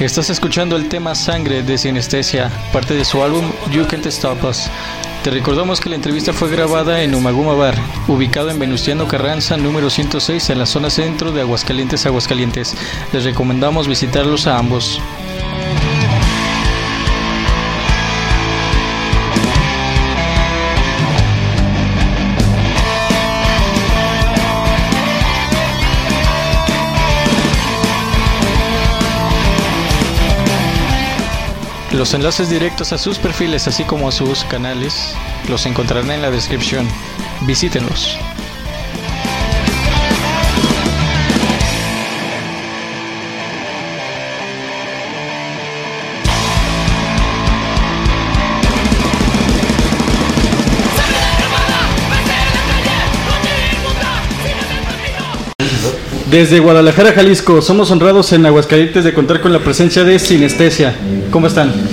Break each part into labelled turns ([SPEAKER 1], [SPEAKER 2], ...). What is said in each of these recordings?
[SPEAKER 1] Estás escuchando el tema Sangre de Sinestesia, parte de su álbum You Can't Stop Us. Te recordamos que la entrevista fue grabada en Umaguma Bar, ubicado en Venustiano Carranza, número 106, en la zona centro de Aguascalientes, Aguascalientes. Les recomendamos visitarlos a ambos. Los enlaces directos a sus perfiles así como a sus canales los encontrarán en la descripción. Visítenlos. Desde Guadalajara, Jalisco, somos honrados en Aguascalientes de contar con la presencia de Sinestesia. ¿Cómo están?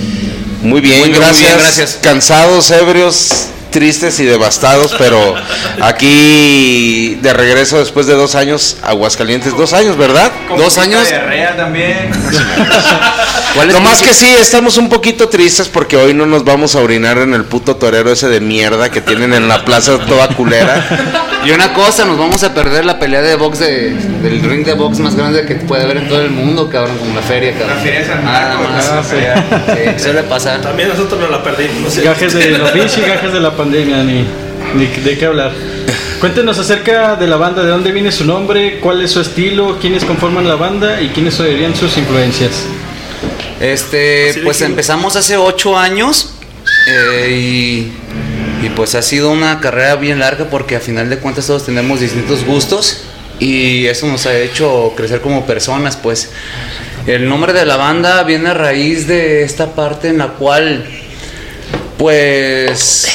[SPEAKER 2] Muy bien, gracias. gracias. Cansados, ebrios, tristes y devastados, pero aquí de regreso después de dos años, Aguascalientes, dos años, ¿verdad? Dos años.
[SPEAKER 3] también.
[SPEAKER 2] no más que sí, estamos un poquito tristes porque hoy no nos vamos a orinar en el puto torero ese de mierda que tienen en la plaza toda culera.
[SPEAKER 4] Y una cosa, nos vamos a perder la pelea de box de, del ring de box más grande que puede haber en todo el mundo, cabrón, como la feria, cabrón.
[SPEAKER 3] La feria de San Marcos.
[SPEAKER 4] Ah, sí. suele pasar.
[SPEAKER 5] También nosotros nos la perdimos.
[SPEAKER 1] Gajes de los y gajes de la pandemia, ni, ni de qué hablar. Cuéntenos acerca de la banda, de dónde viene su nombre, cuál es su estilo, quiénes conforman la banda y quiénes serían sus influencias.
[SPEAKER 4] Este, pues empezamos hace ocho años eh, y y pues ha sido una carrera bien larga porque a final de cuentas todos tenemos distintos gustos y eso nos ha hecho crecer como personas, pues. El nombre de la banda viene a raíz de esta parte en la cual pues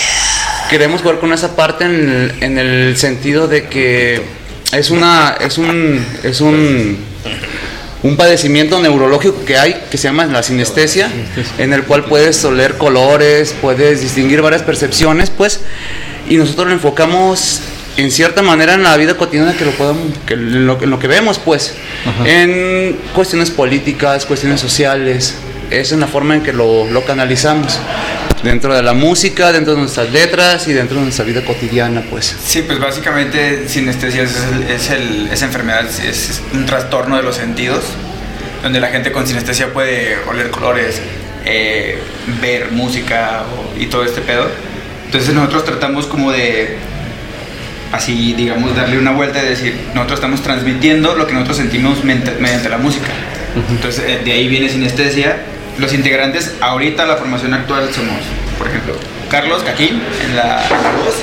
[SPEAKER 4] queremos jugar con esa parte en el, en el sentido de que es una es un es un un padecimiento neurológico que hay que se llama la sinestesia, en el cual puedes oler colores, puedes distinguir varias percepciones, pues, y nosotros lo enfocamos en cierta manera en la vida cotidiana que lo podemos, que en, lo, que vemos, pues, en cuestiones políticas, cuestiones sociales, es en la forma en que lo, lo canalizamos dentro de la música, dentro de nuestras letras y dentro de nuestra vida cotidiana, pues.
[SPEAKER 3] Sí, pues básicamente sinestesia es, es el, enfermedad, es un trastorno de los sentidos, donde la gente con sinestesia puede oler colores, eh, ver música y todo este pedo. Entonces nosotros tratamos como de, así digamos, darle una vuelta y decir, nosotros estamos transmitiendo lo que nosotros sentimos mediante la música. Entonces eh, de ahí viene sinestesia los integrantes ahorita la formación actual somos, por ejemplo, Carlos Caquín en la, voz.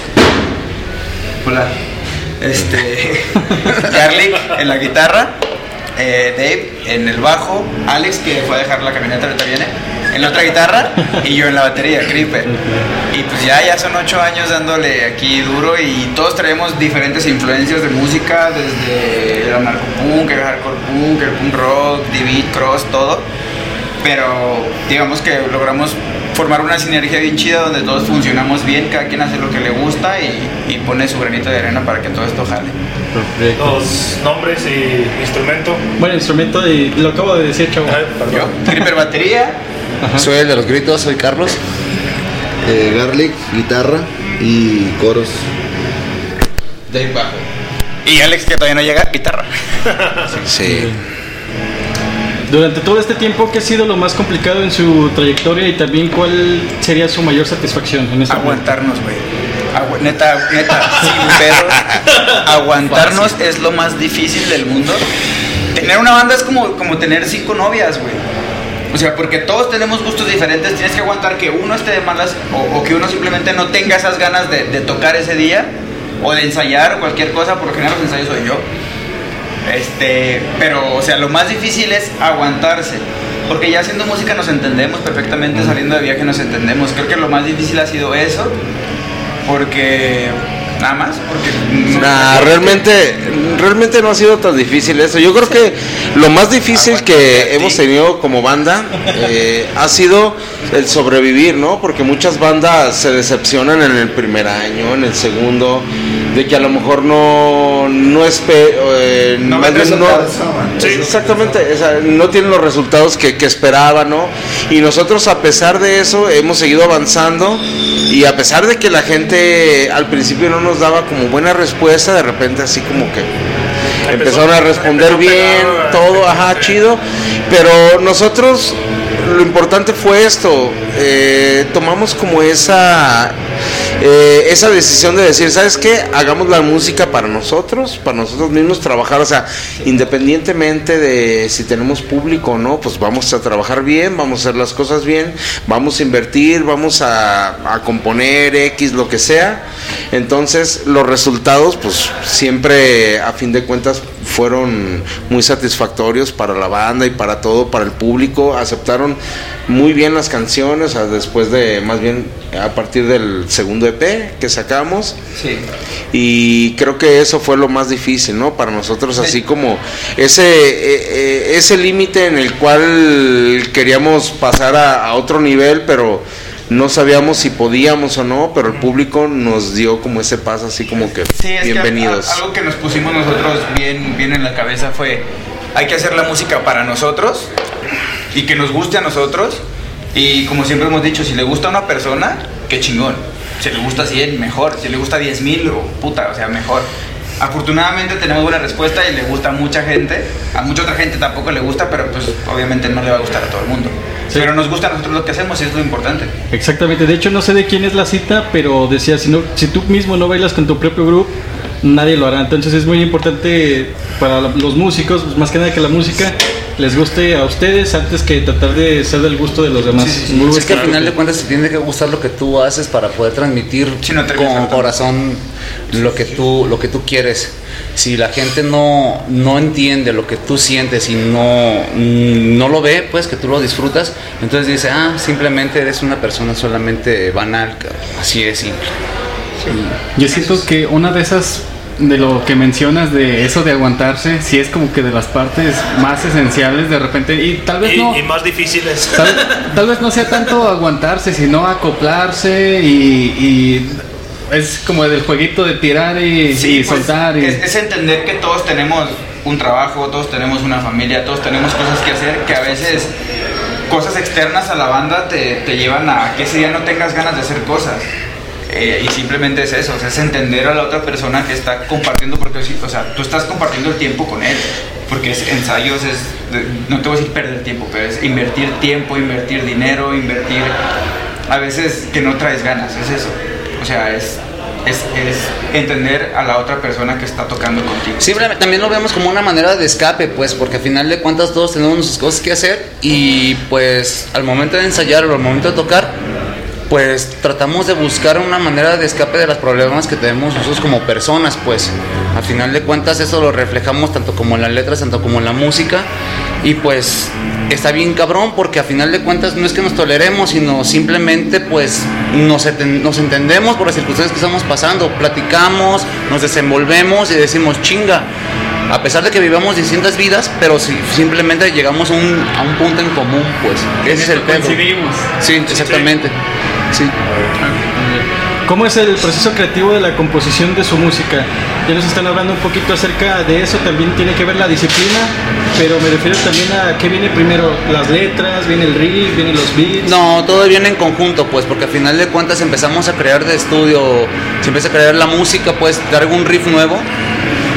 [SPEAKER 3] Hola. Este, Carly en la guitarra, eh, Dave en el bajo, Alex que fue a dejar la camioneta ahorita viene en la otra guitarra y yo en la batería, Creeper. Y pues ya, ya son ocho años dándole aquí duro y todos traemos diferentes influencias de música, desde el anarcopunk, el hardcore punk, el punk rock, the cross, todo pero digamos que logramos formar una sinergia bien chida donde todos funcionamos bien, cada quien hace lo que le gusta y, pone su granito de arena para que todo esto jale.
[SPEAKER 5] Los nombres y instrumento.
[SPEAKER 1] Bueno, instrumento y lo acabo de decir, chavo.
[SPEAKER 3] Yo, Creeper batería.
[SPEAKER 4] Soy el de los gritos, soy Carlos.
[SPEAKER 2] Eh, Garlic, guitarra y coros.
[SPEAKER 3] Dave bajo. Y Alex que todavía no llega, guitarra.
[SPEAKER 2] sí.
[SPEAKER 1] Durante todo este tiempo, ¿qué ha sido lo más complicado en su trayectoria y también cuál sería su mayor satisfacción en este
[SPEAKER 3] Aguantarnos, güey. neta, neta, sin pedo. Aguantarnos es lo más difícil del mundo. Tener una banda es como, como tener cinco novias, güey. O sea, porque todos tenemos gustos diferentes, tienes que aguantar que uno esté de malas o, que uno simplemente no tenga esas ganas de, de, tocar ese día o de ensayar o cualquier cosa, por general los ensayos soy yo. Este, pero, o sea, lo más difícil es aguantarse. Porque ya haciendo música nos entendemos perfectamente, saliendo de viaje nos entendemos. Creo que lo más difícil ha sido eso. Porque nada más porque
[SPEAKER 2] realmente realmente no ha sido tan difícil eso yo creo que lo más difícil que hemos tenido como banda eh, ha sido el sobrevivir no porque muchas bandas se decepcionan en el primer año en el segundo de que a lo mejor no no es eh,
[SPEAKER 3] No
[SPEAKER 2] más
[SPEAKER 3] ven
[SPEAKER 2] bien no-. Sí, exactamente o sea, no tienen los resultados que, que esperaban no y nosotros a pesar de eso hemos seguido avanzando y a pesar de que la gente al principio no nos daba como buena respuesta de repente así como que empezaron a responder bien todo ajá chido. Pero nosotros lo importante fue esto eh, tomamos como esa eh, esa decisión de decir, ¿sabes qué? Hagamos la música para nosotros, para nosotros mismos trabajar, o sea, independientemente de si tenemos público o no, pues vamos a trabajar bien, vamos a hacer las cosas bien, vamos a invertir, vamos a, a componer X, lo que sea. Entonces, los resultados, pues siempre, a fin de cuentas, fueron muy satisfactorios para la banda y para todo, para el público. Aceptaron muy bien las canciones, después de, más bien, a partir del segundo EP que sacamos.
[SPEAKER 3] Sí.
[SPEAKER 2] Y creo que eso fue lo más difícil, ¿no? Para nosotros, así como ese, eh, eh, ese límite en el cual queríamos pasar a, a otro nivel, pero no sabíamos si podíamos o no, pero el público nos dio como ese paso, así como que
[SPEAKER 3] Sí, es
[SPEAKER 2] bienvenidos.
[SPEAKER 3] que algo que nos pusimos nosotros bien, bien en la cabeza fue, hay que hacer la música para nosotros y que nos guste a nosotros. Y como siempre hemos dicho, si le gusta a una persona, qué chingón. Si le gusta a 100, mejor. Si le gusta a 10 mil, puta, o sea, mejor. Afortunadamente tenemos buena respuesta y le gusta a mucha gente. A mucha otra gente tampoco le gusta, pero pues obviamente no le va a gustar a todo el mundo.
[SPEAKER 1] Sí.
[SPEAKER 3] Pero nos gusta a nosotros lo que hacemos y es lo importante.
[SPEAKER 1] Exactamente, de hecho no sé de quién es la cita, pero decía, si, no, si tú mismo no bailas con tu propio grupo, nadie lo hará. Entonces es muy importante para los músicos, pues, más que nada que la música les guste a ustedes antes que tratar de ser del gusto de los demás. Muy
[SPEAKER 4] es que al final de cuentas te tiene que gustar lo que tú haces para poder transmitir
[SPEAKER 3] Sí, no
[SPEAKER 4] con corazón lo que tú lo que tú quieres. Si la gente no no entiende lo que tú sientes y no no lo ve, pues que tú lo disfrutas, entonces dice, "Ah, simplemente eres una persona solamente banal." cabrón". Así de simple.
[SPEAKER 6] Yo siento que una de esas, de lo que mencionas de eso de aguantarse, sí es como que de las partes más esenciales de repente, y tal vez
[SPEAKER 5] Y,
[SPEAKER 6] no,
[SPEAKER 5] y más difíciles.
[SPEAKER 6] tal, tal vez no sea tanto aguantarse, sino acoplarse y, y es como del jueguito de tirar y,
[SPEAKER 3] Sí,
[SPEAKER 6] y
[SPEAKER 3] pues,
[SPEAKER 6] soltar. Y,
[SPEAKER 3] es, es entender que todos tenemos un trabajo, todos tenemos una familia, todos tenemos cosas que hacer, que a veces cosas externas a la banda te, te llevan a que ese día no tengas ganas de hacer cosas. Eh, y simplemente es eso, o sea, es entender a la otra persona que está compartiendo, porque sí, o sea, tú estás compartiendo el tiempo con él, porque es ensayos, es, no te voy a decir perder tiempo, pero es invertir tiempo, invertir dinero, invertir, a veces que no traes ganas, es eso, o sea, es, es, es entender a la otra persona que está tocando contigo.
[SPEAKER 4] Simplemente también lo vemos como una manera de escape, pues, porque al final de cuentas todos tenemos nuestras cosas que hacer y pues al momento de ensayar o al momento de tocar, pues tratamos de buscar una manera de escape de los problemas que tenemos nosotros como personas, pues. Al final de cuentas eso lo reflejamos tanto como en las letras, tanto como en la música y pues está bien cabrón porque a final de cuentas no es que nos toleremos, sino simplemente pues nos, nos entendemos por las circunstancias que estamos pasando, platicamos, nos desenvolvemos y decimos chinga. A pesar de que vivamos distintas vidas, pero si simplemente llegamos a un, a un punto en común, pues. Ese es el pedo.
[SPEAKER 6] coincidimos.
[SPEAKER 4] Sí, exactamente. Sí.
[SPEAKER 1] ¿Cómo es el proceso creativo de la composición de su música? Ya nos están hablando un poquito acerca de eso, también tiene que ver la disciplina, pero me refiero también a qué viene primero, las letras, viene el riff, vienen los beats.
[SPEAKER 4] No, todo viene en conjunto, pues, porque al final de cuentas empezamos a crear de estudio, se empieza a crear la música, pues traigo un riff nuevo,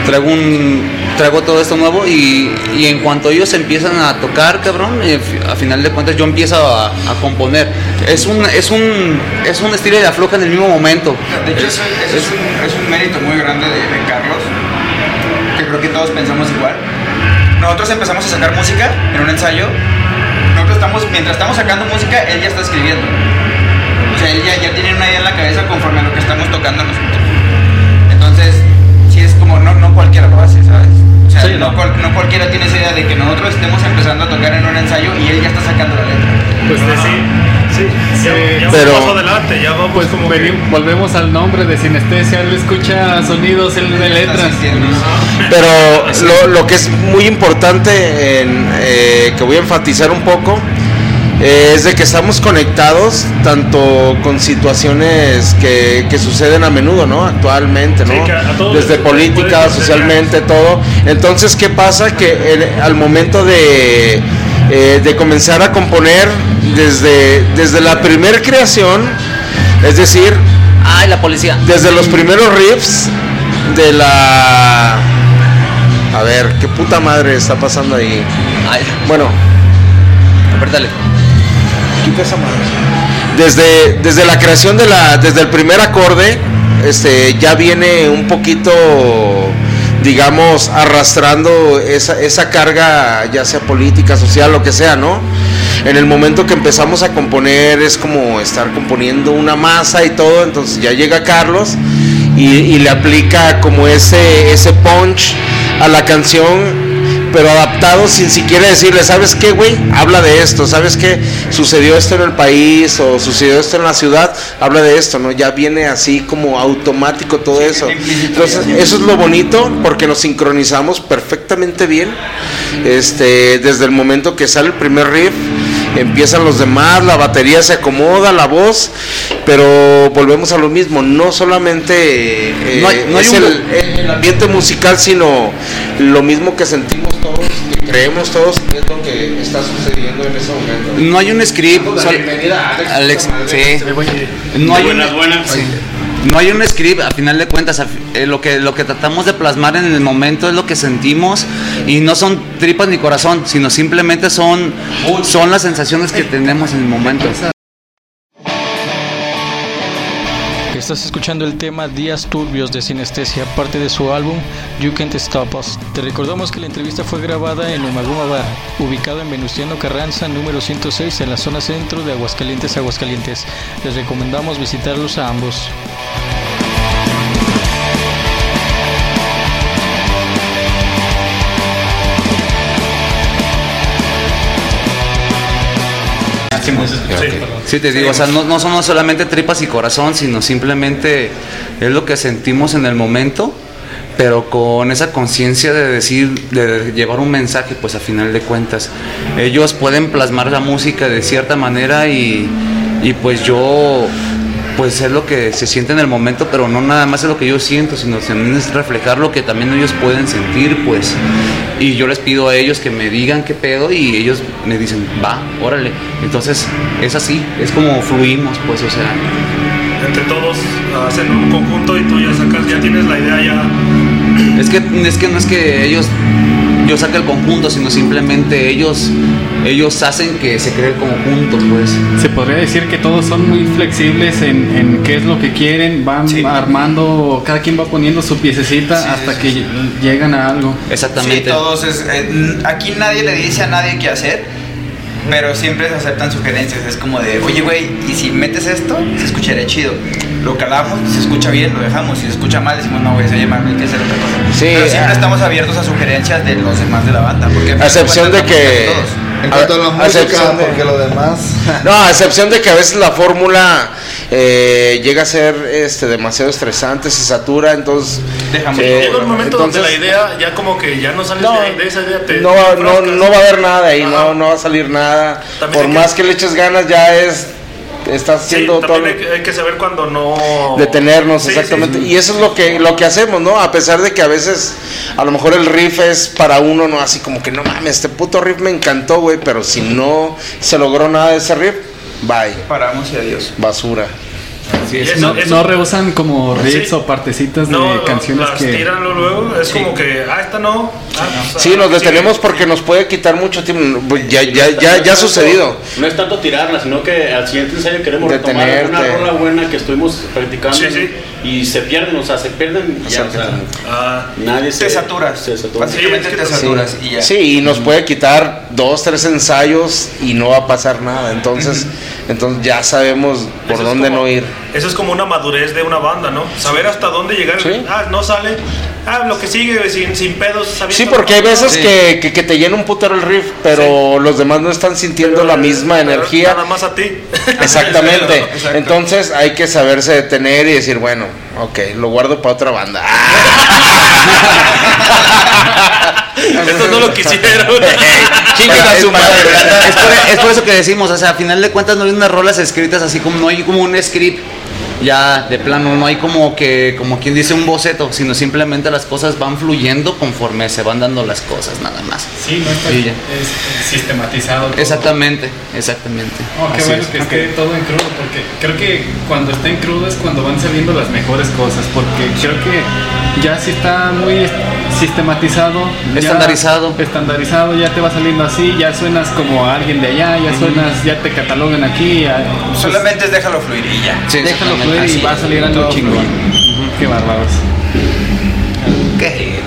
[SPEAKER 4] traigo un traigo todo esto nuevo y, y en cuanto ellos empiezan a tocar, cabrón, y a final de cuentas yo empiezo a, a componer. Es un es un es un estilo de afloja en el mismo momento.
[SPEAKER 3] De hecho, es, un, es un mérito muy grande de, de Carlos, que creo que todos pensamos igual. Nosotros empezamos a sacar música en un ensayo. Nosotros estamos, mientras estamos sacando música, él ya está escribiendo. O sea, él ya, ya tiene una idea en la cabeza cualquiera tiene esa idea de que nosotros estemos empezando a tocar en un ensayo y él ya está sacando la letra.
[SPEAKER 5] Pues sí, sí, ya, ya
[SPEAKER 2] Pero-
[SPEAKER 5] vamos adelante, ya vamos
[SPEAKER 6] Pues
[SPEAKER 5] como que-
[SPEAKER 6] veni- volvemos al nombre de sinestesia, él escucha sonidos, él ve letras.
[SPEAKER 2] Pero lo, lo que es muy importante, en, eh, que voy a enfatizar un poco, eh, es de que estamos conectados tanto con situaciones que, que suceden a menudo, ¿no? Actualmente, ¿no?
[SPEAKER 5] Sí,
[SPEAKER 2] Desde política, socialmente, todo. Entonces, ¿qué pasa? Que el- al momento de, eh, de comenzar a componer desde, desde la primer creación, es decir,
[SPEAKER 4] Ay, la policía.
[SPEAKER 2] desde los primeros riffs de la... A ver, ¿qué puta madre está pasando ahí?
[SPEAKER 4] Ay,
[SPEAKER 2] Bueno,
[SPEAKER 4] apretale.
[SPEAKER 2] Desde, desde la creación de la, desde el primer acorde, este, ya viene un poquito, digamos, arrastrando esa, esa carga, ya sea política, social, lo que sea, ¿no? En el momento que empezamos a componer es como estar componiendo una masa y todo, entonces ya llega Carlos y, y le aplica como ese, ese punch a la canción pero adaptado sin siquiera decirle, ¿sabes qué, güey? Habla de esto, ¿sabes qué? Sucedió esto en el país o sucedió esto en la ciudad, habla de esto, ¿no? Ya viene así como automático todo eso. Entonces, eso es lo bonito porque nos sincronizamos perfectamente bien. Este, desde el momento que sale el primer riff, empiezan los demás, la batería se acomoda, la voz, pero volvemos a lo mismo, no solamente eh,
[SPEAKER 4] No hay- no hay
[SPEAKER 2] es
[SPEAKER 4] un-
[SPEAKER 2] el, el ambiente musical, sino lo mismo que sentimos todos, que creemos todos, que es lo que está sucediendo en ese momento.
[SPEAKER 4] No hay un script.
[SPEAKER 2] Bienvenida a Alex.
[SPEAKER 4] Alex,
[SPEAKER 2] madre.
[SPEAKER 4] sí. No hay,
[SPEAKER 5] Buenas,
[SPEAKER 4] un,
[SPEAKER 5] buenas.
[SPEAKER 4] sí. No hay un script, a final de cuentas, eh, lo, que, lo que tratamos de plasmar en el momento es lo que sentimos y no son tripas ni corazón, sino simplemente son, son las sensaciones que tenemos en el momento.
[SPEAKER 1] Estás escuchando el tema Días Turbios de Sinestesia, parte de su álbum You Can't Stop Us. Te recordamos que la entrevista fue grabada en Umaguma Bar, ubicado en Venustiano Carranza, número 106, en la zona centro de Aguascalientes, Aguascalientes. Les recomendamos visitarlos a ambos.
[SPEAKER 5] Sí,
[SPEAKER 4] te digo, o sea, no, no somos solamente tripas y corazón, sino simplemente es lo que sentimos en el momento, pero con esa conciencia de decir, de llevar un mensaje, pues a final de cuentas, ellos pueden plasmar la música de cierta manera y, y pues yo, pues es lo que se siente en el momento, pero no nada más es lo que yo siento, sino también es reflejar lo que también ellos pueden sentir, pues. Y yo les pido a ellos que me digan qué pedo y ellos me dicen, va, órale. Entonces es así, es como fluimos, pues, o sea.
[SPEAKER 5] Entre todos hacen un conjunto y tú ya sacas, ya tienes la idea ya.
[SPEAKER 4] Es que, es que no es que ellos, yo saque el conjunto, sino simplemente ellos, ellos hacen que se cree el conjunto, pues.
[SPEAKER 6] Se podría decir que todos son muy flexibles en, en qué es lo que quieren, van
[SPEAKER 3] Sí.
[SPEAKER 6] armando, cada quien va poniendo su piececita
[SPEAKER 3] Sí,
[SPEAKER 6] hasta
[SPEAKER 3] sí,
[SPEAKER 6] que
[SPEAKER 3] sí.
[SPEAKER 6] llegan a algo.
[SPEAKER 4] Exactamente.
[SPEAKER 3] Sí, todos es, eh, aquí nadie le dice a nadie qué hacer, pero siempre se aceptan sugerencias. Es como de, oye, güey, ¿y si metes esto? Se escucharía chido. Lo calamos, si se escucha bien, lo dejamos. Si se escucha mal, decimos, no, güey, se oye mal, hay que hacer otra cosa.
[SPEAKER 2] Sí,
[SPEAKER 3] pero siempre
[SPEAKER 2] ah.
[SPEAKER 3] estamos abiertos a sugerencias de los demás de la banda. Porque
[SPEAKER 2] A excepción de que...
[SPEAKER 7] En cuanto a la música,
[SPEAKER 2] excepción de-
[SPEAKER 7] porque lo demás.
[SPEAKER 2] No, a excepción de que a veces la fórmula eh, llega a ser este demasiado estresante, se satura, entonces
[SPEAKER 3] Dejamos.
[SPEAKER 2] eh,
[SPEAKER 5] Llega un momento donde
[SPEAKER 2] entonces-
[SPEAKER 5] la idea ya como que ya no sales
[SPEAKER 2] no,
[SPEAKER 5] de, de esa idea. Te,
[SPEAKER 2] no,
[SPEAKER 5] te
[SPEAKER 2] no, va a haber nada ahí, no, no va a salir nada.
[SPEAKER 5] También
[SPEAKER 2] Por
[SPEAKER 5] hay que-
[SPEAKER 2] más que le eches ganas, ya es, estás
[SPEAKER 5] Sí,
[SPEAKER 2] haciendo todo.
[SPEAKER 5] hay que, hay que saber cuando no.
[SPEAKER 2] detenernos
[SPEAKER 5] Sí,
[SPEAKER 2] exactamente
[SPEAKER 5] sí, sí.
[SPEAKER 2] y eso es lo que lo que hacemos no a pesar de que a veces a lo mejor el riff es para uno no así como que no mames este puto riff me encantó güey pero si no se logró nada de ese riff bye
[SPEAKER 3] Paramos y adiós.
[SPEAKER 2] basura
[SPEAKER 4] Es.
[SPEAKER 5] eso-
[SPEAKER 6] No,
[SPEAKER 5] eso-
[SPEAKER 6] no rehusan como riffs
[SPEAKER 5] Sí.
[SPEAKER 6] o partecitas de
[SPEAKER 5] No,
[SPEAKER 6] canciones
[SPEAKER 5] las
[SPEAKER 6] que...
[SPEAKER 5] tiran luego, es como que, ah, esta no. Ah, pues,
[SPEAKER 2] sí
[SPEAKER 5] ah,
[SPEAKER 2] nos detenemos porque nos puede quitar mucho tiempo Pues ya ya ya ya ha sucedido
[SPEAKER 8] No es tanto tirarla, sino que al siguiente ensayo queremos retomar
[SPEAKER 2] Detenerte.
[SPEAKER 8] una rola buena que estuvimos practicando
[SPEAKER 5] Sí, sí.
[SPEAKER 8] y se pierden, o sea, se pierden y ya, o sea,
[SPEAKER 5] Ah,
[SPEAKER 8] nadie se
[SPEAKER 3] Te saturas.
[SPEAKER 8] Se satura.
[SPEAKER 3] Básicamente te saturas y ya.
[SPEAKER 2] Sí, y nos puede quitar dos, tres ensayos y no va a pasar nada. Entonces, entonces ya sabemos por
[SPEAKER 5] Eso
[SPEAKER 2] dónde
[SPEAKER 5] como-
[SPEAKER 2] no ir.
[SPEAKER 5] Eso es como una madurez de una banda, ¿no? Saber hasta dónde llegar.
[SPEAKER 2] Sí.
[SPEAKER 5] Ah, no sale. Ah, lo que sigue, sin, sin pedos.
[SPEAKER 2] Sí, porque hay veces
[SPEAKER 4] Sí.
[SPEAKER 2] que, que, que te llena un putero el riff, pero los demás no están sintiendo
[SPEAKER 5] Pero,
[SPEAKER 2] la misma
[SPEAKER 5] pero
[SPEAKER 2] energía.
[SPEAKER 5] Nada más a ti.
[SPEAKER 2] Exactamente.
[SPEAKER 3] Exacto.
[SPEAKER 2] Entonces hay que saberse detener y decir, bueno, ok, lo guardo para otra banda.
[SPEAKER 5] Esto no lo quisieron.
[SPEAKER 2] Chingas a su madre.
[SPEAKER 4] Es por, es por eso que decimos, o sea, a final de cuentas no hay unas rolas escritas así como no hay como un script ya de plano no hay como que como quien dice un boceto sino simplemente las cosas van fluyendo conforme se van dando las cosas nada más
[SPEAKER 6] Sí, no está
[SPEAKER 4] ya.
[SPEAKER 6] es sistematizado. todo.
[SPEAKER 4] exactamente exactamente
[SPEAKER 6] Oh, qué
[SPEAKER 4] Así
[SPEAKER 6] bueno
[SPEAKER 4] es.
[SPEAKER 6] que esté todo en crudo, porque creo que cuando está en crudo es cuando van saliendo las mejores cosas, porque creo que ya si está muy sistematizado, ya-
[SPEAKER 4] Estandarizado.
[SPEAKER 6] estandarizado, ya te va saliendo así, ya suenas como a alguien de allá, ya suenas, ya te catalogan aquí, ya, pues,
[SPEAKER 3] Solamente es déjalo fluir y ya.
[SPEAKER 4] Sí,
[SPEAKER 6] déjalo fluir y va a salir algo chingón. Qué bárbaros.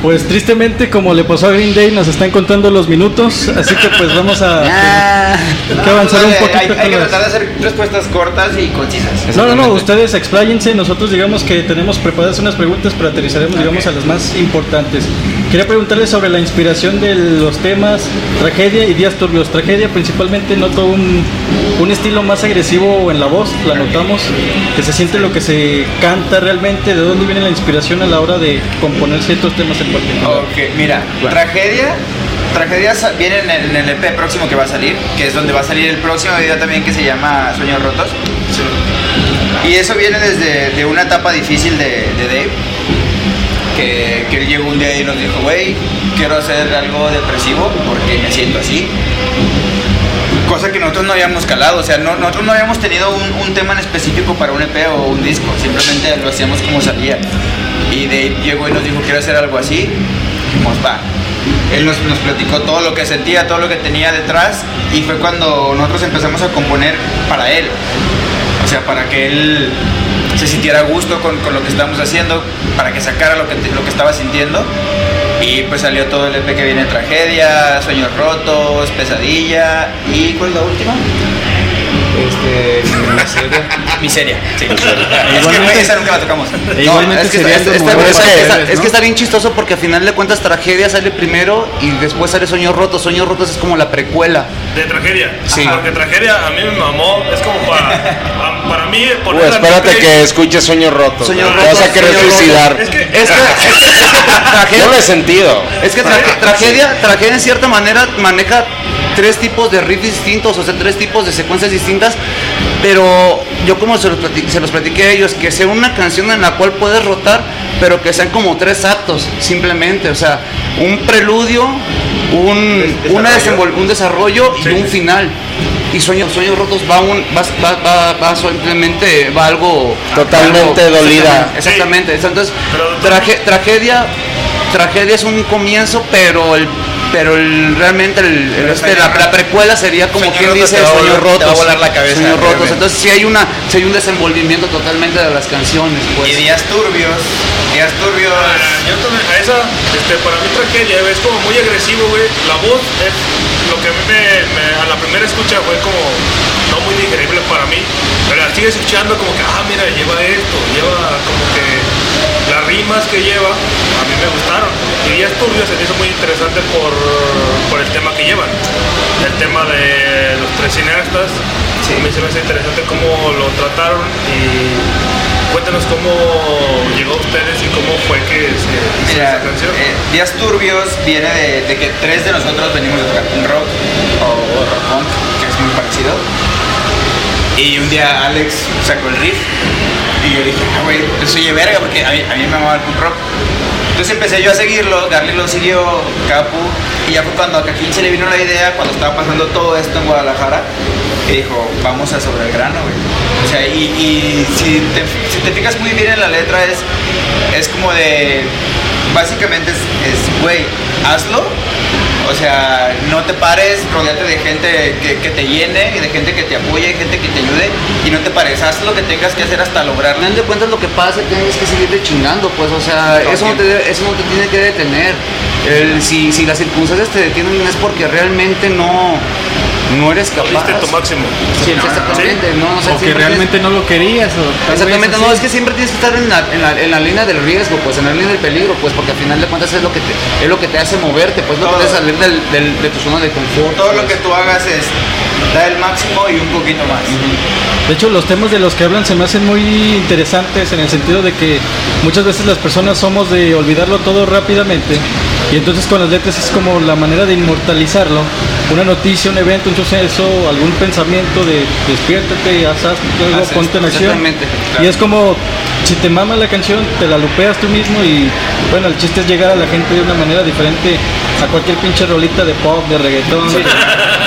[SPEAKER 1] Pues tristemente, como le pasó a Green Day, nos están contando los minutos, así que pues vamos a...
[SPEAKER 4] Ah,
[SPEAKER 1] que avanzar un poquito
[SPEAKER 3] Hay, hay que tratar de hacer respuestas cortas y concisas.
[SPEAKER 1] No, no, no, ustedes expláyense, nosotros digamos que tenemos preparadas unas preguntas, pero aterrizaremos digamos a las más importantes. Quería preguntarles sobre la inspiración de los temas Tragedia y Días Turbios. Tragedia principalmente noto un, un estilo más agresivo en la voz, la notamos, que se siente lo que se canta realmente, de dónde viene la inspiración a la hora de componer ciertos temas en particular.
[SPEAKER 3] Ok, mira, tragedia. Tragedia sa- viene en el, EP próximo que va a salir, que es donde va a salir el próximo video también que se llama Sueños Rotos. Y eso viene desde de una etapa difícil de, de Dave, que, él llegó un día y nos dijo, güey, quiero hacer algo depresivo porque me siento así. Cosa que nosotros no habíamos calado, o sea, no- nosotros no habíamos tenido un, tema en específico para un EP o un disco, simplemente lo hacíamos como salía. Y Dave llegó y nos dijo, quiero hacer algo así, dijimos, va. Él nos platicó todo lo que sentía, todo lo que tenía detrás, y fue cuando nosotros empezamos a componer para él. O sea, para que él se sintiera a gusto con, con lo que estábamos haciendo, para que sacara lo que, lo que estaba sintiendo. Y pues salió todo el EP que viene Tragedia, Sueños Rotos, Pesadilla y ¿cuál la última?
[SPEAKER 4] Este, miseria.
[SPEAKER 3] Miseria. Sí. es que güey, esa nunca la tocamos.
[SPEAKER 6] Igualmente
[SPEAKER 4] es que,
[SPEAKER 6] sería
[SPEAKER 4] está, es es
[SPEAKER 6] ¿no?
[SPEAKER 4] que bien chistoso porque al final de cuentas tragedia sale primero y después sale Sueños Rotos. Sueños Rotos es como la precuela.
[SPEAKER 5] De tragedia.
[SPEAKER 4] Sí.
[SPEAKER 5] Porque tragedia a mí me mamó. Es como para, a- para mí
[SPEAKER 2] Uy,
[SPEAKER 5] en
[SPEAKER 2] espérate que escuches Sueños Rotos.
[SPEAKER 4] Sueños.
[SPEAKER 2] Te vas a
[SPEAKER 4] Rotos,
[SPEAKER 2] querer suicidar.
[SPEAKER 5] Es que,
[SPEAKER 4] Es que, es que- es que
[SPEAKER 2] Yo
[SPEAKER 4] tragedia,
[SPEAKER 2] lo he sentido.
[SPEAKER 4] es que tra- tragedia, tragedia en cierta manera maneja tres tipos de riffs distintos, o sea, tres tipos de secuencias distintas, pero yo como se los, plati- se los platiqué a ellos, que sea una canción en la cual puedes rotar, pero que sean como tres actos, simplemente, o sea, un preludio, un, una desenvol- un desarrollo y
[SPEAKER 5] Sí.
[SPEAKER 4] un final. Y Sueños, Sueños Rotos va, un, va, va, va, va simplemente, va algo...
[SPEAKER 2] Totalmente
[SPEAKER 4] algo-
[SPEAKER 2] dolida.
[SPEAKER 4] Exactamente, exactamente. Entonces, traje- tragedia, tragedia es un comienzo, pero el pero el, realmente el, este, la, precuela sería como quien dice
[SPEAKER 3] te va a
[SPEAKER 4] sueños
[SPEAKER 3] volar-
[SPEAKER 4] rotos
[SPEAKER 3] te va a volar la cabeza,
[SPEAKER 4] sueños rotos
[SPEAKER 3] realmente.
[SPEAKER 4] entonces sí hay una sí hay un desenvolvimiento totalmente de las canciones pues
[SPEAKER 3] Y días turbios, días turbios.
[SPEAKER 5] Ah, Yo también, a esa, este, para mí tragedia, es como muy agresivo, güey. La voz es lo que a mí me, me- a la primera escucha fue como no muy digerible para mí, pero la sigues escuchando como que, ah, mira, lleva esto, lleva como que las rimas que lleva, a mí me gustaron. Y Días Turbios se me hizo muy interesante por, por el tema que llevan. El tema de los tres cineastas, a mí se me hace interesante cómo lo trataron y cuéntanos cómo llegó a ustedes y cómo fue que se hizo
[SPEAKER 3] Mira,
[SPEAKER 5] esa canción.
[SPEAKER 3] eh, Días Turbios viene de, de que tres de nosotros venimos de punk rock o, o rock punk, que es muy parecido. Y un día Alex sacó el riff y yo dije, ah, güey, eso oye verga porque a mí, a mí me amaba el punk rock. Entonces empecé yo a seguirlo, Darly lo siguió, Capu, y ya fue cuando a Caquín se le vino la idea, cuando estaba pasando todo esto en Guadalajara, y dijo, vamos a sobre el grano, güey. O sea, y, si, te, si te fijas muy bien en la letra, es, es como de, básicamente es, güey, hazlo, o sea, no te pares, rodeate de gente que, que te llene, y de gente que te apoye, gente que te ayude, y no te pares, haz lo que tengas que hacer hasta lograrlo.
[SPEAKER 4] final de cuentas lo que pasa tienes que seguirle chingando, pues, o sea,
[SPEAKER 3] Todo
[SPEAKER 4] eso no, te, eso no te tiene que detener. El- si, si las circunstancias te detienen es porque realmente no, no eres
[SPEAKER 5] No
[SPEAKER 4] capaz.
[SPEAKER 5] diste tu máximo.
[SPEAKER 4] Sí, exactamente, no, o sea,
[SPEAKER 6] O que realmente no lo querías. O tal vez
[SPEAKER 4] Exactamente, no, es que siempre tienes que estar en la, en, la, en la línea del riesgo, pues en la línea del peligro, pues porque al final de cuentas es lo que te, es lo que te hace moverte, pues no puedes salir del, del- de tu zona de confort.
[SPEAKER 3] Todo lo
[SPEAKER 4] pues.
[SPEAKER 3] que tú hagas es dar el máximo y un poquito más.
[SPEAKER 1] De hecho, los temas de los que hablan se me hacen muy interesantes en el sentido de que muchas veces las personas somos de olvidarlo todo rápidamente y entonces con las letras es como la manera de inmortalizarlo una noticia, un evento, un suceso, algún pensamiento de despiértate, haz algo,
[SPEAKER 4] Haces,
[SPEAKER 1] ponte en acción. Y es como si te mama la canción, te la lupeas tú mismo y bueno, el chiste es llegar a la gente de una manera diferente a cualquier pinche rolita de pop, de reggaetón, de-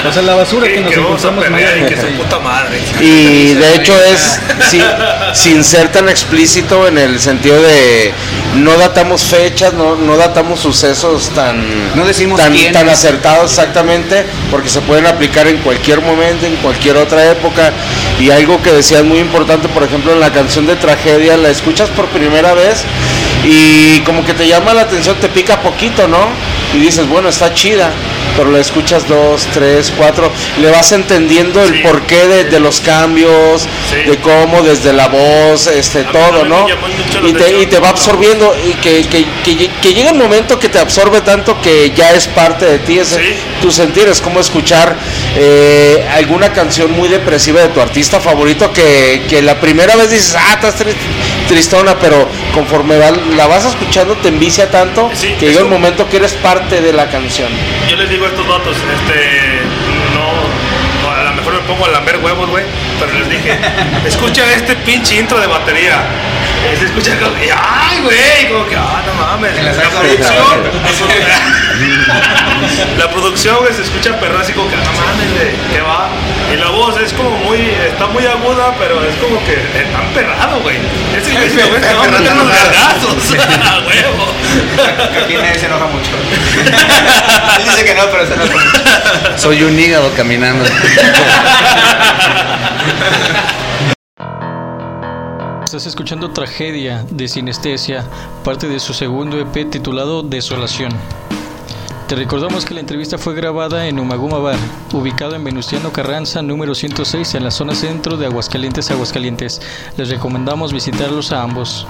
[SPEAKER 1] o sea, la basura que,
[SPEAKER 5] Que,
[SPEAKER 1] nos
[SPEAKER 5] que vamos a
[SPEAKER 1] encontramos
[SPEAKER 5] pelear y
[SPEAKER 1] mañana.
[SPEAKER 5] que su puta madre.
[SPEAKER 2] Y de hecho es sin, sin ser tan explícito en el sentido de no datamos fechas, no, no datamos sucesos tan,
[SPEAKER 4] No decimos
[SPEAKER 2] tan, tan acertados exactamente, porque se pueden aplicar en cualquier momento, en cualquier otra época. Y algo que decías muy importante, por ejemplo, en la canción de Tragedia, la escuchas por primera vez y como que te llama la atención, te pica poquito, ¿no? Y dices, bueno, está chida, pero la escuchas dos, tres, cuatro, le vas entendiendo el
[SPEAKER 5] Sí.
[SPEAKER 2] porqué de, de los cambios,
[SPEAKER 5] Sí.
[SPEAKER 2] de cómo, desde la voz, este,
[SPEAKER 5] A
[SPEAKER 2] todo, ¿no? Y te, y te va absorbiendo, y que, que, que, lle- que llega un momento que te absorbe tanto que ya es parte de ti, ese,
[SPEAKER 5] Sí.
[SPEAKER 2] tu sentir, es como escuchar eh, alguna canción muy depresiva de tu artista favorito que, que la primera vez dices, ah, estás tri- tristona, pero conforme va- la vas escuchando te envicia tanto
[SPEAKER 5] Sí,
[SPEAKER 2] que llega un momento que eres parte de la canción.
[SPEAKER 5] Yo les digo a estos vatos, este, no, no, a lo mejor me pongo a lamber huevos, güey, pero les dije, escucha este pinche intro de batería. Y se escucha como que, ay, güey, como que, ah, no mames.
[SPEAKER 3] La
[SPEAKER 5] La producción, la producción, güey, se escucha perra así como que, no mames, güey, ¿qué va? Y la voz es como muy, está muy aguda, pero es como que está perrado, güey. Ese güey, te va a meter unos gargazos, a huevo.
[SPEAKER 3] Aquí nadie se enoja mucho. Él dice que no, pero se enoja mucho.
[SPEAKER 4] Soy un hígado caminando.
[SPEAKER 1] Estás escuchando Tragedia de Sinestesia, parte de su segundo EP titulado Desolación. Te recordamos que la entrevista fue grabada en Umaguma Bar, ubicado en Venustiano Carranza, número 106, en la zona centro de Aguascalientes, Aguascalientes. Les recomendamos visitarlos a ambos.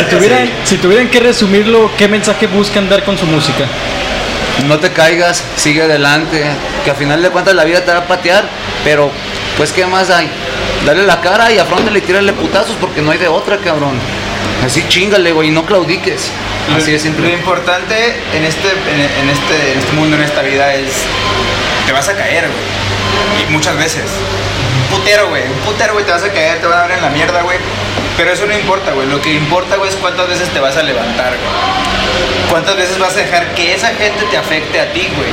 [SPEAKER 1] Si tuvieran, si tuvieran que resumirlo, ¿qué mensaje buscan dar con su música?
[SPEAKER 4] No te caigas, sigue adelante. Que al final de cuentas la vida te va a patear, pero pues ¿qué más hay? Dale la cara y afrontale y tírale putazos porque no hay de otra, cabrón. Así chingale, güey, y no claudiques. Así de
[SPEAKER 3] Lo
[SPEAKER 4] simple.
[SPEAKER 3] importante en este, en, en este, en este mundo, en esta vida, es. Te vas a caer, güey. Y muchas veces. Un putero, güey. Un putero, güey. Te vas a caer, te van a ver en la mierda, güey. Pero eso no importa, güey. Lo que importa, güey, es cuántas veces te vas a levantar, güey. Cuántas veces vas a dejar que esa gente te afecte a ti, güey.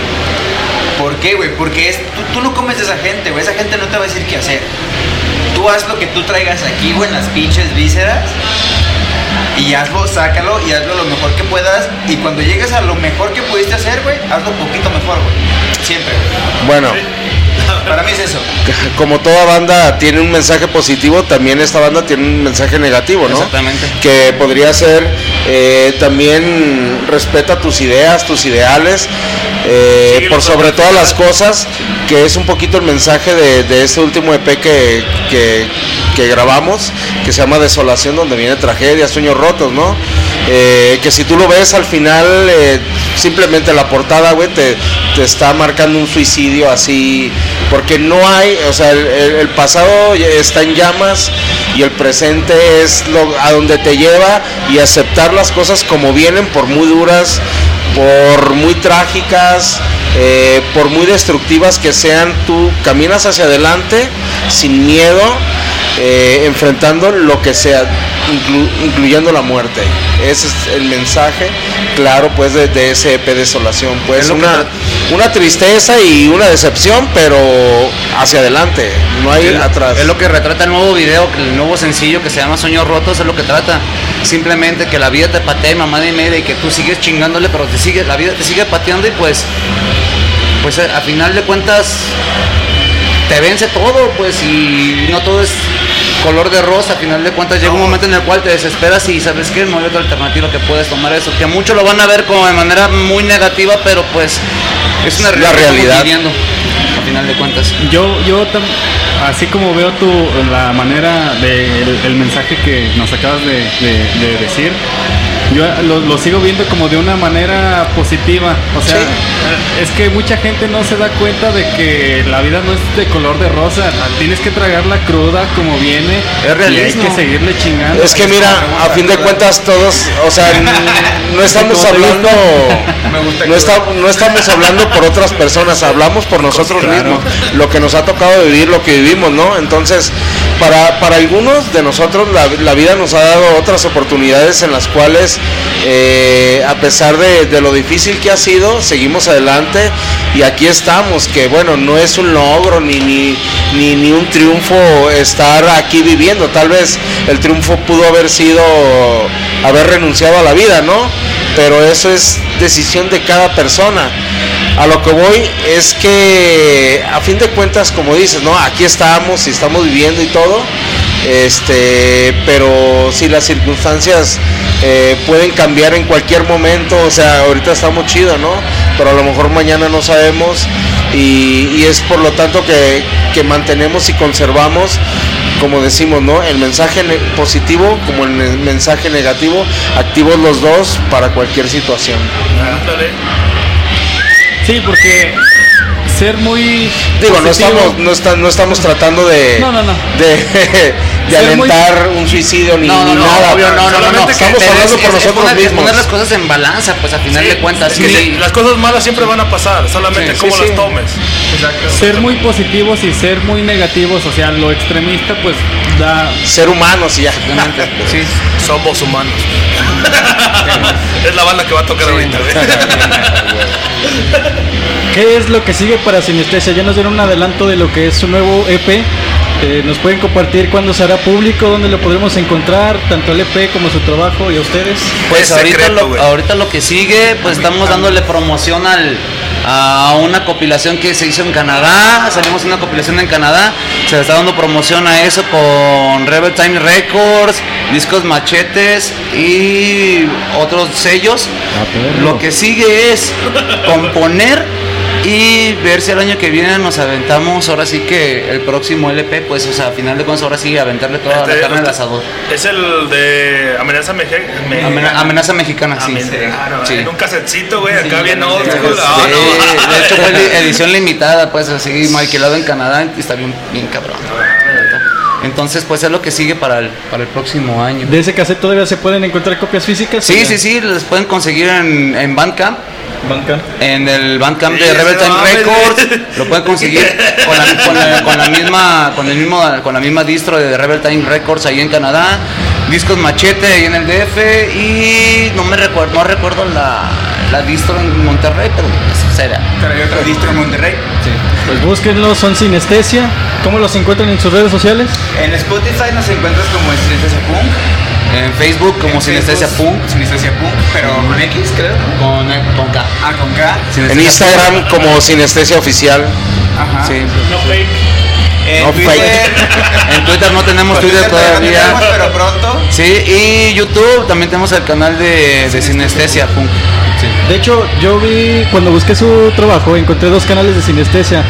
[SPEAKER 3] ¿Por qué, güey? Porque es, tú, tú no comes de esa gente, güey. Esa gente no te va a decir qué hacer. Tú haz lo que tú traigas aquí, güey, en las pinches vísceras y hazlo, sácalo y hazlo lo mejor que puedas. Y cuando llegues a lo mejor que pudiste hacer, güey, hazlo un poquito mejor, güey. Siempre, güey.
[SPEAKER 2] Bueno,
[SPEAKER 3] Para mí es eso.
[SPEAKER 2] como toda banda tiene un mensaje positivo, también esta banda tiene un mensaje negativo, ¿no?
[SPEAKER 4] Exactamente.
[SPEAKER 2] Que podría ser eh, también respeta tus ideas, tus ideales, eh, por sobre todas las cosas, que es un poquito el mensaje de, de este último EP que, que, que grabamos, que se llama Desolación, donde viene tragedia, sueños rotos, ¿no? Eh, que si tú lo ves al final, eh, simplemente la portada, güey, te está marcando un suicidio así, porque no hay, o sea, el, pasado está en llamas y el presente es lo, a donde te lleva y aceptar las cosas como vienen, por muy duras, por muy trágicas, eh, por muy destructivas que sean, tú caminas hacia adelante sin miedo, eh, enfrentando lo que sea, inclu- incluyendo la muerte. Ese es el mensaje claro pues de, de ese EP Desolación. Pues una, una tristeza y una decepción, pero hacia adelante, no hay
[SPEAKER 4] Es-
[SPEAKER 2] atrás.
[SPEAKER 4] Es lo que retrata el nuevo video, el nuevo sencillo que se llama Sueños Rotos, es lo que trata. Simplemente que la vida te patea mamá de media y que tú sigues chingándole, pero te sigue, la vida te sigue pateando y pues, pues a final de cuentas te vence todo, pues y no todo es color de rosa, a final de cuentas llega un momento en el cual te desesperas y sabes que no hay otra alternativa que puedes tomar eso, que muchos lo van a ver como de manera muy negativa, pero pues es una
[SPEAKER 2] La
[SPEAKER 4] realidad. estamos
[SPEAKER 2] realidad.
[SPEAKER 4] viviendo. A final de cuentas.
[SPEAKER 6] Yo, yo así como veo tu la manera de el, el mensaje que nos acabas de, de- de decir, yo lo, lo sigo viendo como de una manera positiva. O sea, es que mucha gente no se da cuenta de que la vida no es de color de rosa. Tienes que tragarla cruda como viene.
[SPEAKER 4] Es
[SPEAKER 6] Y hay
[SPEAKER 4] realismo.
[SPEAKER 6] que seguirle chingando.
[SPEAKER 2] Es que mira, a fin de cuentas todos, o sea, no estamos hablando, no, está- no estamos hablando por otras personas, hablamos por nosotros mismos, lo que nos ha tocado vivir, lo que vivimos, ¿no? Entonces, para, para algunos de nosotros la, la vida nos ha dado otras oportunidades en las cuales, eh, a pesar de, de lo difícil que ha sido, seguimos adelante y aquí estamos, que bueno, no es un logro ni, ni, ni, ni un triunfo estar aquí viviendo, tal vez el triunfo pudo haber sido haber renunciado a la vida, ¿no? Pero eso es decisión de cada persona. A lo que voy es que a fin de cuentas, como dices, ¿no? Aquí estamos y estamos viviendo y todo. Este, pero si las circunstancias eh, pueden cambiar en cualquier momento, o sea, ahorita estamos chido, ¿no? Pero a lo mejor mañana no sabemos y, y es por lo tanto que, que mantenemos y conservamos, como decimos, ¿no? El mensaje positivo como el mensaje negativo, activos los dos para cualquier situación.
[SPEAKER 6] Sí, porque ser muy
[SPEAKER 2] Digo, no estamos, no, está- no estamos tratando de,
[SPEAKER 6] No, no, no.
[SPEAKER 2] de, de
[SPEAKER 6] Ser muy-
[SPEAKER 2] alentar un suicidio ni,
[SPEAKER 4] No, no,
[SPEAKER 2] ni
[SPEAKER 4] no,
[SPEAKER 2] nada.
[SPEAKER 4] obvio, no, no, no,
[SPEAKER 2] estamos hablando
[SPEAKER 4] es-
[SPEAKER 2] por
[SPEAKER 4] es- es
[SPEAKER 2] nosotros
[SPEAKER 4] poner, es
[SPEAKER 2] mismos.
[SPEAKER 4] poner las cosas en balanza, pues a final de cuentas.
[SPEAKER 5] Que
[SPEAKER 4] sí.
[SPEAKER 5] las cosas malas siempre van a pasar, solamente
[SPEAKER 2] Sí,
[SPEAKER 5] cómo
[SPEAKER 2] sí,
[SPEAKER 5] las
[SPEAKER 2] sí.
[SPEAKER 5] tomes.
[SPEAKER 6] ser muy positivos y ser muy negativos, o sea, lo extremista pues da
[SPEAKER 2] Ser humanos y ya.
[SPEAKER 4] Sí.
[SPEAKER 5] Somos humanos. es la banda que va a tocar ahorita.
[SPEAKER 1] ¿Qué es lo que sigue para Sinestesia? Ya nos dieron un adelanto de lo que es su nuevo EP. Eh, ¿Nos pueden compartir cuándo se hará público? ¿Dónde lo podremos encontrar? Tanto el EP como su trabajo y a ustedes.
[SPEAKER 4] Pues
[SPEAKER 5] Es
[SPEAKER 4] ahorita,
[SPEAKER 5] secreto,
[SPEAKER 4] lo, ahorita lo que sigue, pues estamos dándole promoción al, a una compilación que se hizo en Canadá. Salimos una compilación en Canadá. Se está dando promoción a eso con Rebel Time Records, discos machetes y otros sellos. Lo que sigue es componer y ver si el año que viene nos aventamos. Ahora sí que el próximo LP, pues, o sea, a final de cuentas, ahora sí aventarle toda la
[SPEAKER 5] Este,
[SPEAKER 4] carne al asador.
[SPEAKER 5] Es el de Amenaza Meje- Me-
[SPEAKER 4] Amena- amenaza mexicana, sí.
[SPEAKER 5] Amen- ah,
[SPEAKER 4] Sí.
[SPEAKER 5] En un casetcito, güey, acá
[SPEAKER 4] Sí,
[SPEAKER 5] bien old
[SPEAKER 4] Sí.
[SPEAKER 5] Ah, no.
[SPEAKER 4] de hecho fue edición limitada, pues así, maquilado en Canadá y está bien, bien cabrón. Entonces, pues es lo que sigue para el, para el próximo año.
[SPEAKER 1] ¿De ese cassette todavía se pueden encontrar copias físicas?
[SPEAKER 4] Sí, sí, sí, los pueden conseguir en, en Bandcamp,
[SPEAKER 1] Bandcamp.
[SPEAKER 4] en el Bandcamp
[SPEAKER 5] Sí,
[SPEAKER 4] de Rebel Time Records, lo pueden conseguir con la, con la- con la misma, con el mismo, con la misma distro de Rebel Time Records ahí en Canadá, discos machete ahí en el DF y no me recuerdo, no recuerdo la, la distro en Monterrey, pero pues, será.
[SPEAKER 3] Pero hay otro distro en Monterrey.
[SPEAKER 1] Pues búsquenlo, son Sinestesia. ¿Cómo los encuentran en sus redes sociales?
[SPEAKER 3] En Spotify nos encuentras como Sinestesia Punk.
[SPEAKER 4] En Facebook como
[SPEAKER 3] En
[SPEAKER 4] Sinestesia
[SPEAKER 3] Facebook,
[SPEAKER 4] Punk.
[SPEAKER 3] Sinestesia Punk, pero con X, creo.
[SPEAKER 4] Con, con K.
[SPEAKER 3] Ah, con K.
[SPEAKER 2] En Instagram como Sinestesia Oficial.
[SPEAKER 3] Ajá.
[SPEAKER 4] Sí.
[SPEAKER 5] No fake.
[SPEAKER 3] En
[SPEAKER 2] No,
[SPEAKER 3] Twitter.
[SPEAKER 2] fake.
[SPEAKER 4] En Twitter no tenemos
[SPEAKER 3] Pues
[SPEAKER 4] Twitter
[SPEAKER 3] todavía no
[SPEAKER 4] todavía.
[SPEAKER 3] tenemos, pero pronto.
[SPEAKER 4] Sí, y YouTube también tenemos el canal de, de Sinestesia Punk.
[SPEAKER 1] De hecho, yo vi, cuando busqué su trabajo, encontré dos canales de Sinestesia.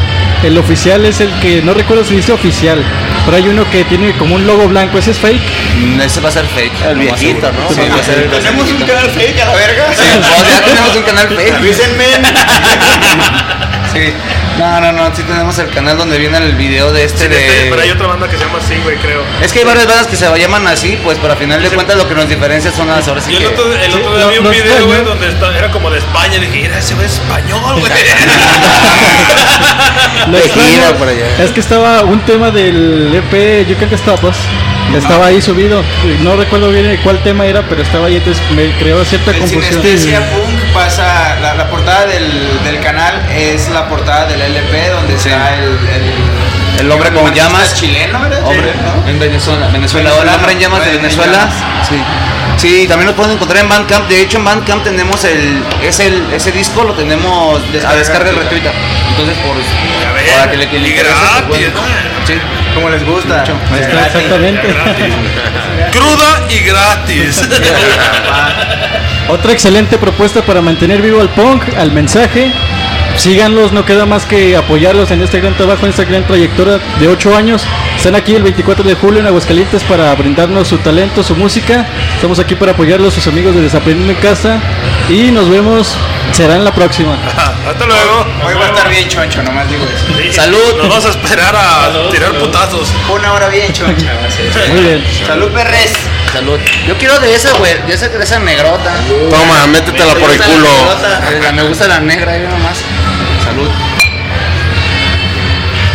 [SPEAKER 1] El oficial es el que, no recuerdo si dice oficial, pero hay uno que tiene como un logo blanco, ¿ese es fake?
[SPEAKER 4] Mm, Ese va a ser fake.
[SPEAKER 2] El viejito. ¿no?
[SPEAKER 4] Sí, va a ser
[SPEAKER 3] Tenemos un canal fake a la verga.
[SPEAKER 4] Sí, pues ya tenemos un canal fake.
[SPEAKER 3] Avísenme.
[SPEAKER 4] Sí. No, no, no, sí tenemos el canal donde viene el video de este
[SPEAKER 5] Sí, este, Pero hay
[SPEAKER 4] de...
[SPEAKER 5] otra banda que se llama así, güey, creo.
[SPEAKER 4] Es que hay varias bandas que se llaman así, pues, pero a final de cuentas lo que nos diferencia son las horas
[SPEAKER 5] Yo el
[SPEAKER 4] que...
[SPEAKER 5] otro, el otro día
[SPEAKER 1] no-
[SPEAKER 5] vi un
[SPEAKER 1] no
[SPEAKER 5] video, güey, donde está- era como de España. Y dije, mira, ese güey es español, güey.
[SPEAKER 1] Lo
[SPEAKER 2] De
[SPEAKER 1] extraño
[SPEAKER 2] por allá.
[SPEAKER 1] es que estaba un tema del EP You Can't Stop Us. Estaba ahí subido. No recuerdo bien cuál tema era, pero estaba ahí, entonces me creó cierta
[SPEAKER 3] El
[SPEAKER 1] confusión.
[SPEAKER 3] Sinestesia Punk pasa, la, la portada del, del canal es la portada del LP donde está el, el,
[SPEAKER 4] El hombre con llamas.
[SPEAKER 3] chileno, ¿verdad?
[SPEAKER 4] Hombre,
[SPEAKER 3] ¿no?
[SPEAKER 4] en Venezuela, Venezuela, el hombre en llamas de Venezuela.
[SPEAKER 3] llamas.
[SPEAKER 4] Sí. Sí, también lo pueden encontrar en Bandcamp. De hecho, en Bandcamp tenemos el, es el ese disco lo tenemos a descarga gratuita. Entonces, por
[SPEAKER 5] A ver,
[SPEAKER 4] para que le, le
[SPEAKER 5] y gratis.
[SPEAKER 4] Sí.
[SPEAKER 3] Como les gusta.
[SPEAKER 1] Exactamente.
[SPEAKER 5] Cruda y gratis.
[SPEAKER 1] Otra excelente propuesta para mantener vivo al punk, al mensaje. síganlos, no queda más que apoyarlos en este gran trabajo, en esta gran trayectoria de 8 años. Están aquí el 24 de julio en Aguascalientes para brindarnos su talento, su música. Estamos aquí para apoyarlos, sus amigos de Desaprendiendo en Casa. Y nos vemos, será en la próxima.
[SPEAKER 5] Hasta luego.
[SPEAKER 3] Hoy va a estar bien choncho, nomás digo eso.
[SPEAKER 5] Sí,
[SPEAKER 4] Salud.
[SPEAKER 5] Nos vamos a esperar a tirar putazos.
[SPEAKER 3] Una hora bien choncha.
[SPEAKER 1] Muy bien.
[SPEAKER 3] Salud, perres.
[SPEAKER 4] Salud. Yo quiero de esa, güey, de esa, de esa negrota.
[SPEAKER 2] Toma, métetela por el
[SPEAKER 4] Me gusta la
[SPEAKER 2] culo.
[SPEAKER 4] negrota, Me gusta la negra, yo nomás. Salud.